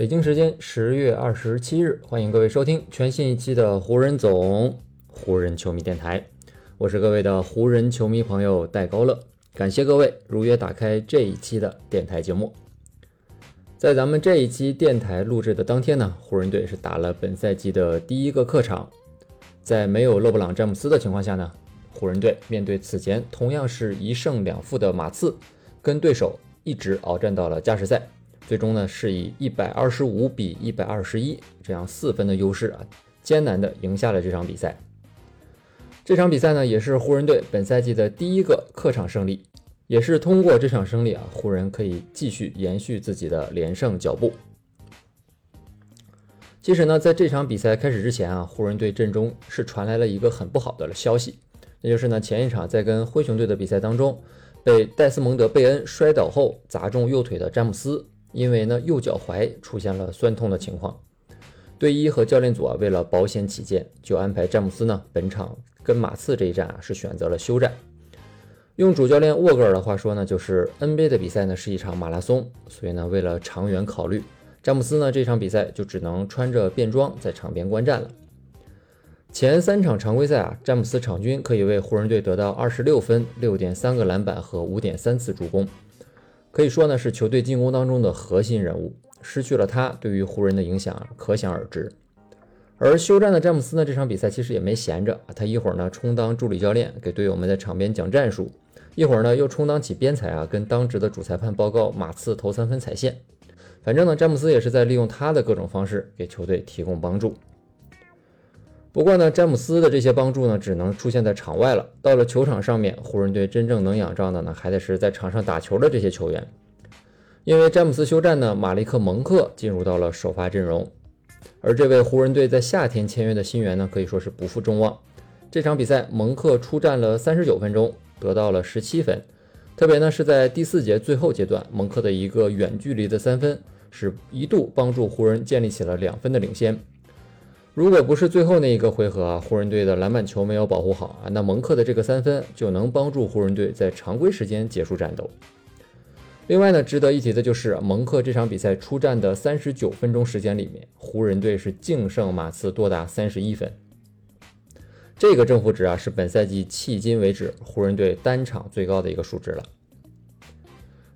北京时间十月二十七日，欢迎各位收听全新一期的湖人总湖人球迷电台，我是各位的湖人球迷朋友戴高乐，感谢各位如约打开这一期的电台节目。在咱们这一期电台录制的当天呢，湖人队是打了本赛季的第一个客场，在没有勒布朗詹姆斯的情况下呢，湖人队面对此前同样是一胜两负的马刺，跟对手一直鏖战到了加时赛。最终呢，是以一百二十五比一百二十一这样四分的优势啊，艰难的赢下了这场比赛。这场比赛呢，也是湖人队本赛季的第一个客场胜利，也是通过这场胜利啊，湖人可以继续延续自己的连胜脚步。其实呢，在这场比赛开始之前啊，湖人队阵中是传来了一个很不好的消息，那就是呢，前一场在跟灰熊队的比赛当中，被戴斯蒙德·贝恩摔倒后砸中右腿的詹姆斯。因为呢，右脚踝出现了酸痛的情况，队医和教练组啊，为了保险起见，就安排詹姆斯呢，本场跟马刺这一战啊，是选择了休战。用主教练沃格尔的话说呢，就是 NBA 的比赛呢是一场马拉松，所以呢，为了长远考虑，詹姆斯呢这场比赛就只能穿着便装在场边观战了。前三场常规赛啊，詹姆斯场均可以为湖人队得到二十六分、六点三个篮板和五点三次助攻。可以说呢，是球队进攻当中的核心人物，失去了他，对于湖人的影响可想而知。而休战的詹姆斯呢，这场比赛其实也没闲着他一会儿呢充当助理教练，给队友们在场边讲战术；一会儿呢又充当起边裁啊，跟当值的主裁判报告马刺投三分踩线。反正呢，詹姆斯也是在利用他的各种方式给球队提供帮助。不过呢，詹姆斯的这些帮助呢，只能出现在场外了。到了球场上面，湖人队真正能仰仗的呢，还得是在场上打球的这些球员。因为詹姆斯休战呢，马利克·蒙克进入到了首发阵容。而这位湖人队在夏天签约的新援呢，可以说是不负众望。这场比赛，蒙克出战了三十九分钟，得到了十七分。特别呢，是在第四节最后阶段，蒙克的一个远距离的三分，是一度帮助湖人建立起了两分的领先。如果不是最后那一个回合啊，湖人队的篮板球没有保护好啊，那蒙克的这个三分就能帮助湖人队在常规时间结束战斗。另外呢，值得一提的就是蒙克这场比赛出战的三十九分钟时间里面，湖人队是净胜马刺多达三十一分，这个正负值啊是本赛季迄今为止湖人队单场最高的一个数值了。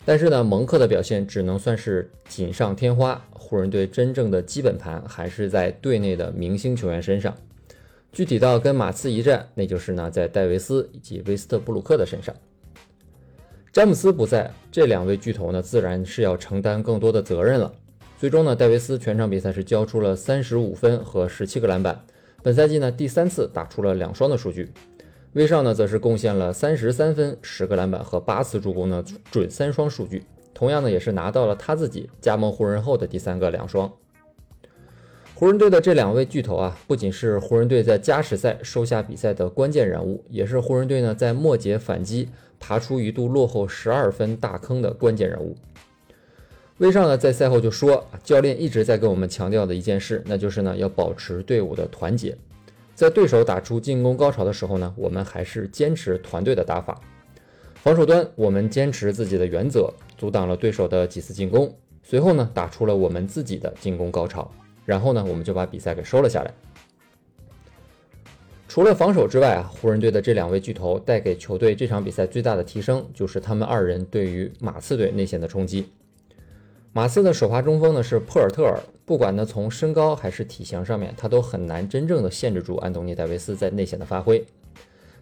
但是呢，蒙克的表现只能算是锦上添花。湖人队真正的基本盘还是在队内的明星球员身上。具体到跟马刺一战，那就是呢在戴维斯以及威斯特布鲁克的身上。詹姆斯不在，这两位巨头呢自然是要承担更多的责任了。最终呢，戴维斯全场比赛是交出了三十五分和十七个篮板，本赛季呢第三次打出了两双的数据。威少呢，则是贡献了三十三分、十个篮板和八次助攻的准三双数据，同样呢，也是拿到了他自己加盟湖人后的第三个两双。湖人队的这两位巨头啊，不仅是湖人队在加时赛收下比赛的关键人物，也是湖人队呢在末节反击、爬出一度落后十二分大坑的关键人物。威少呢在赛后就说：“教练一直在跟我们强调的一件事，那就是呢要保持队伍的团结。”在对手打出进攻高潮的时候呢，我们还是坚持团队的打法。防守端，我们坚持自己的原则，阻挡了对手的几次进攻。随后呢，打出了我们自己的进攻高潮。然后呢，我们就把比赛给收了下来。除了防守之外啊，湖人队的这两位巨头带给球队这场比赛最大的提升，就是他们二人对于马刺队内线的冲击。马刺的首发中锋呢是珀尔特尔，不管呢从身高还是体型上面，他都很难真正的限制住安东尼戴维斯在内线的发挥。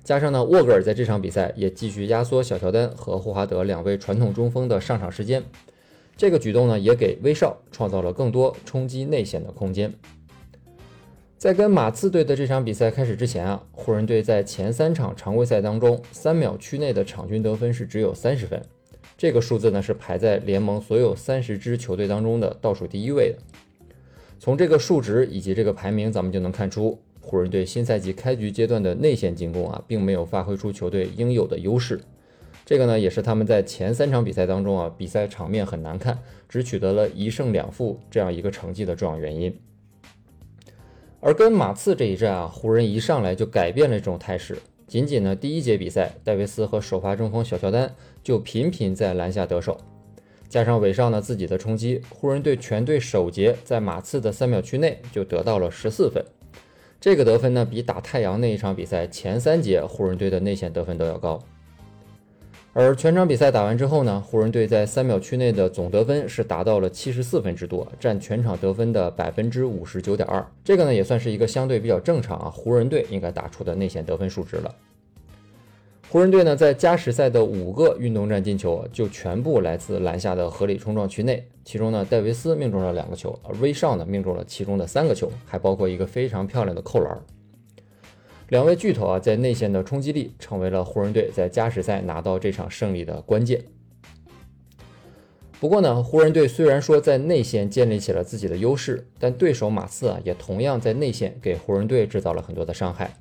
加上呢沃格尔在这场比赛也继续压缩小乔丹和霍华德两位传统中锋的上场时间，这个举动呢也给威少创造了更多冲击内线的空间。在跟马刺队的这场比赛开始之前啊，湖人队在前三场常规赛当中，三秒区内的场均得分是只有三十分。这个数字呢是排在联盟所有三十支球队当中的倒数第一位的。从这个数值以及这个排名，咱们就能看出，湖人队新赛季开局阶段的内线进攻啊，并没有发挥出球队应有的优势。这个呢，也是他们在前三场比赛当中啊，比赛场面很难看，只取得了一胜两负这样一个成绩的重要原因。而跟马刺这一战啊，湖人一上来就改变了这种态势。仅仅呢，第一节比赛，戴维斯和首发中锋小乔丹就频频在篮下得手，加上韦少呢自己的冲击，湖人队全队首节在马刺的三秒区内就得到了十四分。这个得分呢，比打太阳那一场比赛前三节湖人队的内线得分都要高。而全场比赛打完之后呢，湖人队在三秒区内的总得分是达到了七十四分之多，占全场得分的百分之五十九点二。这个呢也算是一个相对比较正常啊，湖人队应该打出的内线得分数值了。湖人队呢在加时赛的五个运动战进球就全部来自篮下的合理冲撞区内，其中呢戴维斯命中了两个球，而威少呢命中了其中的三个球，还包括一个非常漂亮的扣篮。两位巨头啊，在内线的冲击力成为了湖人队在加时赛拿到这场胜利的关键。不过呢，湖人队虽然说在内线建立起了自己的优势，但对手马刺啊，也同样在内线给湖人队制造了很多的伤害。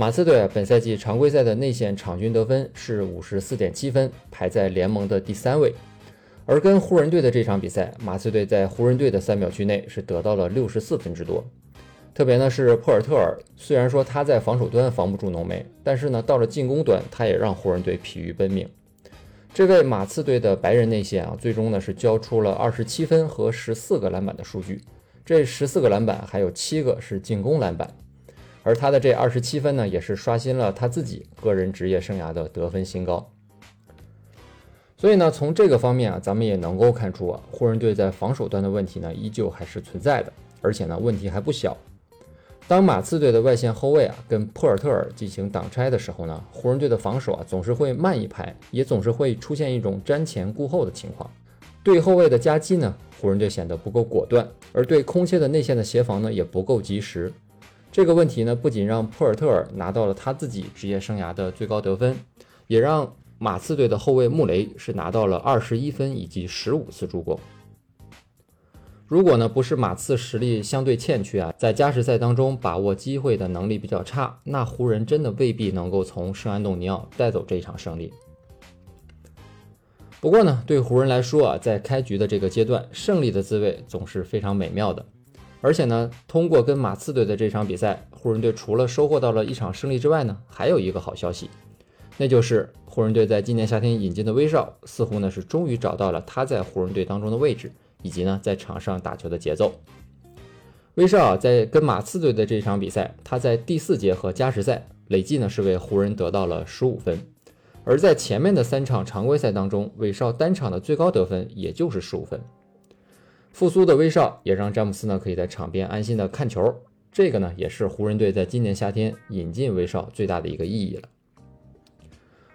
马刺队啊，本赛季常规赛的内线场均得分是五十四点七分，排在联盟的第三位。而跟湖人队的这场比赛，马刺队在湖人队的三秒区内是得到了六十四分之多。特别呢是珀尔特尔，虽然说他在防守端防不住浓眉，但是呢到了进攻端，他也让湖人队疲于奔命。这位马刺队的白人内线啊，最终呢是交出了二十七分和十四个篮板的数据。这十四个篮板还有七个是进攻篮板，而他的这二十七分呢，也是刷新了他自己个人职业生涯的得分新高。所以呢，从这个方面啊，咱们也能够看出啊，湖人队在防守端的问题呢，依旧还是存在的，而且呢，问题还不小。当马刺队的外线后卫啊跟珀尔特尔进行挡拆的时候呢，湖人队的防守啊总是会慢一拍，也总是会出现一种瞻前顾后的情况。对后卫的夹击呢，湖人队显得不够果断，而对空切的内线的协防呢也不够及时。这个问题呢，不仅让普尔特尔拿到了他自己职业生涯的最高得分，也让马刺队的后卫穆雷是拿到了二十一分以及十五次助攻。如果呢不是马刺实力相对欠缺啊，在加时赛当中把握机会的能力比较差，那湖人真的未必能够从圣安东尼奥带走这一场胜利。不过呢，对湖人来说啊，在开局的这个阶段，胜利的滋味总是非常美妙的。而且呢，通过跟马刺队的这场比赛，湖人队除了收获到了一场胜利之外呢，还有一个好消息，那就是湖人队在今年夏天引进的威少，似乎呢是终于找到了他在湖人队当中的位置。以及呢，在场上打球的节奏。威少在跟马刺队的这场比赛，他在第四节和加时赛累计呢是为湖人得到了十五分，而在前面的三场常规赛当中，威少单场的最高得分也就是十五分。复苏的威少也让詹姆斯呢可以在场边安心的看球，这个呢也是湖人队在今年夏天引进威少最大的一个意义了。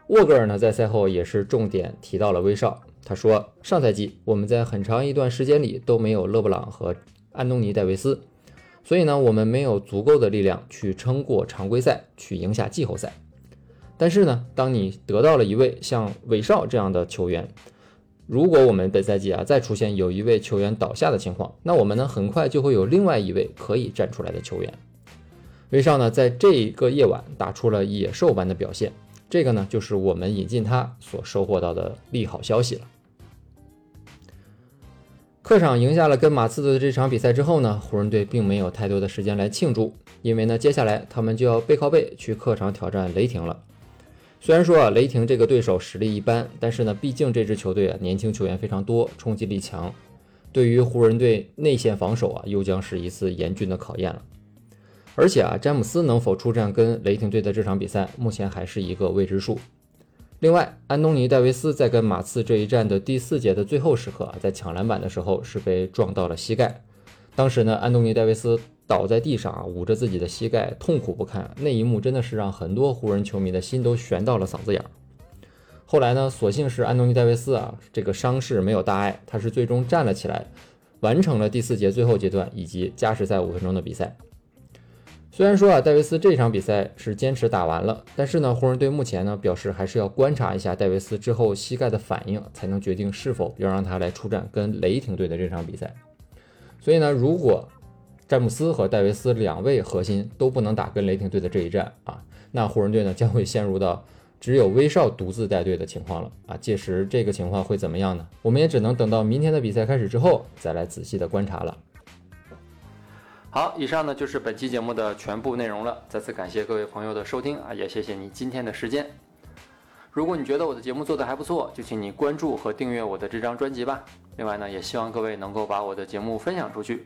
沃格尔呢在赛后也是重点提到了威少。他说：“上赛季我们在很长一段时间里都没有勒布朗和安东尼·戴维斯，所以呢，我们没有足够的力量去撑过常规赛，去赢下季后赛。但是呢，当你得到了一位像韦少这样的球员，如果我们本赛季啊再出现有一位球员倒下的情况，那我们呢很快就会有另外一位可以站出来的球员。威少呢在这个夜晚打出了野兽般的表现，这个呢就是我们引进他所收获到的利好消息了。”客场赢下了跟马刺队的这场比赛之后呢，湖人队并没有太多的时间来庆祝，因为呢，接下来他们就要背靠背去客场挑战雷霆了。虽然说啊，雷霆这个对手实力一般，但是呢，毕竟这支球队啊年轻球员非常多，冲击力强，对于湖人队内线防守啊，又将是一次严峻的考验了。而且啊，詹姆斯能否出战跟雷霆队的这场比赛，目前还是一个未知数。另外，安东尼·戴维斯在跟马刺这一战的第四节的最后时刻啊，在抢篮板的时候是被撞到了膝盖。当时呢，安东尼·戴维斯倒在地上啊，捂着自己的膝盖，痛苦不堪。那一幕真的是让很多湖人球迷的心都悬到了嗓子眼儿。后来呢，所幸是安东尼·戴维斯啊，这个伤势没有大碍，他是最终站了起来，完成了第四节最后阶段以及加时赛五分钟的比赛。虽然说啊，戴维斯这场比赛是坚持打完了，但是呢，湖人队目前呢表示还是要观察一下戴维斯之后膝盖的反应，才能决定是否要让他来出战跟雷霆队的这场比赛。所以呢，如果詹姆斯和戴维斯两位核心都不能打跟雷霆队的这一战啊，那湖人队呢将会陷入到只有威少独自带队的情况了啊。届时这个情况会怎么样呢？我们也只能等到明天的比赛开始之后再来仔细的观察了。好，以上呢就是本期节目的全部内容了。再次感谢各位朋友的收听啊，也谢谢你今天的时间。如果你觉得我的节目做得还不错，就请你关注和订阅我的这张专辑吧。另外呢，也希望各位能够把我的节目分享出去，